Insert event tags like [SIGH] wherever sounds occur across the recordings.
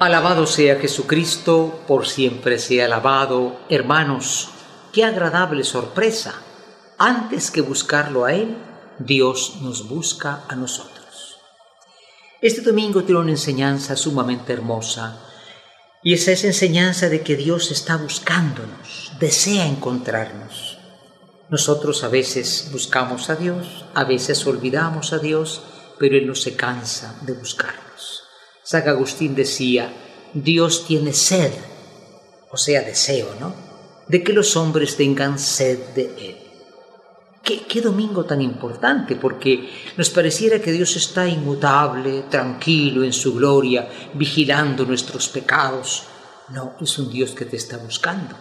Alabado sea Jesucristo, por siempre sea alabado. Hermanos, qué agradable sorpresa. Antes que buscarlo a Él, Dios nos busca a nosotros. Este domingo tiene una enseñanza sumamente hermosa y esa es enseñanza de que Dios está buscándonos, desea encontrarnos. Nosotros a veces buscamos a Dios, a veces olvidamos a Dios, pero Él no se cansa de buscarnos. San Agustín decía, Dios tiene sed, o sea, deseo, ¿no? De que los hombres tengan sed de Él. ¿Qué, qué, domingo tan importante, porque nos pareciera que Dios está inmutable, tranquilo en su gloria, vigilando nuestros pecados. No, es un Dios que te está buscando.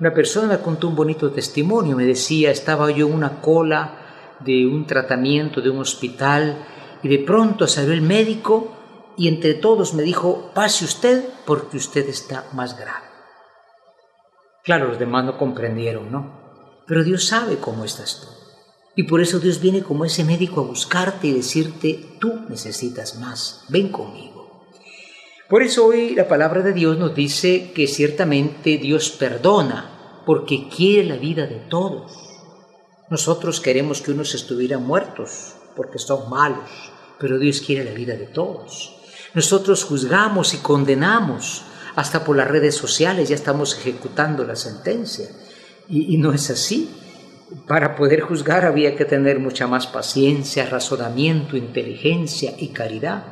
Una persona me contó un bonito testimonio, me decía, estaba yo en una cola de un tratamiento de un hospital y de pronto salió el médico y entre todos me dijo, pase usted porque usted está más grave. Claro, los demás no comprendieron, ¿no? Pero Dios sabe cómo estás tú. Y por eso Dios viene como ese médico a buscarte y decirte, tú necesitas más, ven conmigo. Por eso hoy la palabra de Dios nos dice que ciertamente Dios perdona porque quiere la vida de todos. Nosotros queremos que unos estuvieran muertos porque son malos, pero Dios quiere la vida de todos. Nosotros juzgamos y condenamos, hasta por las redes sociales ya estamos ejecutando la sentencia. Y, no es así. Para poder juzgar había que tener mucha más paciencia, razonamiento, inteligencia y caridad.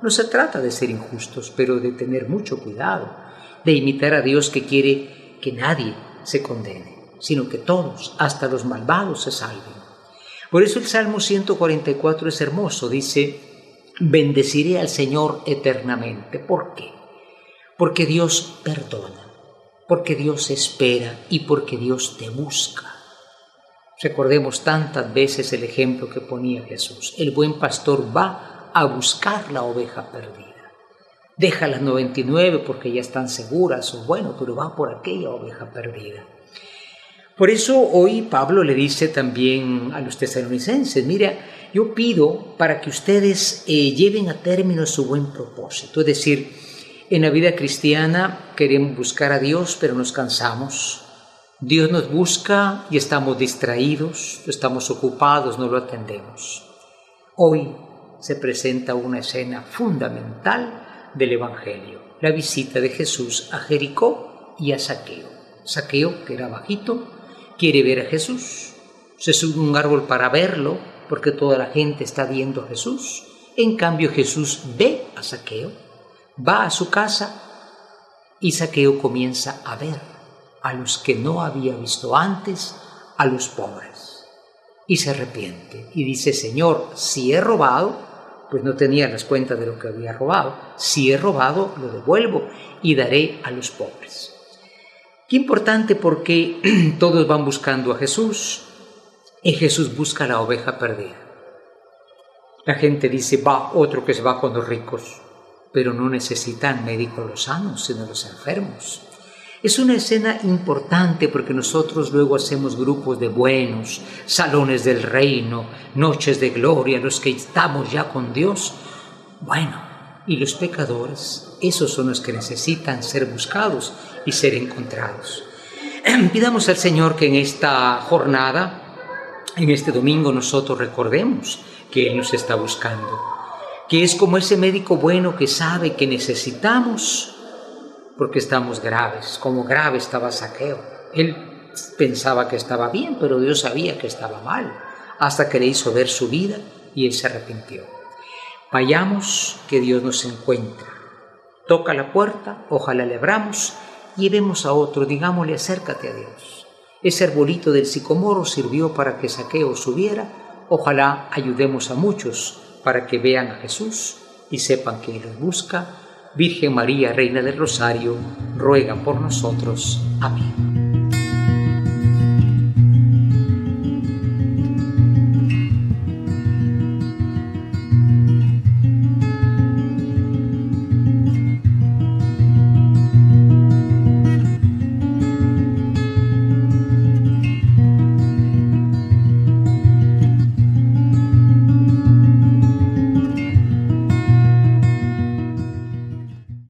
No se trata de ser injustos, pero de tener mucho cuidado, de imitar a Dios que quiere que nadie se condene, sino que todos, hasta los malvados, se salven. Por eso el Salmo 144 es hermoso, dice, bendeciré al Señor eternamente. ¿Por qué? Porque Dios perdona, porque Dios espera y porque Dios te busca. Recordemos tantas veces el ejemplo que ponía Jesús. El buen pastor va a buscar la oveja perdida. Deja las 99 porque ya están seguras o bueno, pero va por aquella oveja perdida. Por eso hoy Pablo le dice también a los tesalonicenses, mira, yo pido para que ustedes eh, lleven a término su buen propósito. Es decir, en la vida cristiana queremos buscar a Dios, pero nos cansamos. Dios nos busca y estamos distraídos, estamos ocupados, no lo atendemos. Hoy se presenta una escena fundamental del Evangelio, la visita de Jesús a Jericó y a Saqueo. Saqueo, que era bajito, quiere ver a Jesús, se sube un árbol para verlo, porque toda la gente está viendo a Jesús. En cambio Jesús ve a Saqueo, va a su casa y Saqueo comienza a ver a los que no había visto antes, a los pobres. Y se arrepiente y dice, Señor, si he robado, pues no tenía las cuentas de lo que había robado, si he robado, lo devuelvo y daré a los pobres. Qué importante porque [CLEARS THROAT] todos van buscando a Jesús, y Jesús busca la oveja perdida. La gente dice, va otro que se va con los ricos, pero no necesitan médicos los sanos, sino los enfermos. Es una escena importante porque nosotros luego hacemos grupos de buenos, salones del reino, noches de gloria, los que estamos ya con Dios. Bueno, y los pecadores, esos son los que necesitan ser buscados y ser encontrados. Pidamos al Señor que en esta jornada en este domingo nosotros recordemos que Él nos está buscando, que es como ese médico bueno que sabe que necesitamos porque estamos graves, como grave estaba Saqueo. Él pensaba que estaba bien, pero Dios sabía que estaba mal, hasta que le hizo ver su vida y él se arrepintió. Vayamos, que Dios nos encuentra. Toca la puerta, ojalá le abramos, llevemos a otro, digámosle acércate a Dios. Ese arbolito del sicomoro sirvió para que Saqueo subiera. Ojalá ayudemos a muchos para que vean a Jesús y sepan que los busca. Virgen María, Reina del Rosario, ruega por nosotros. Amén.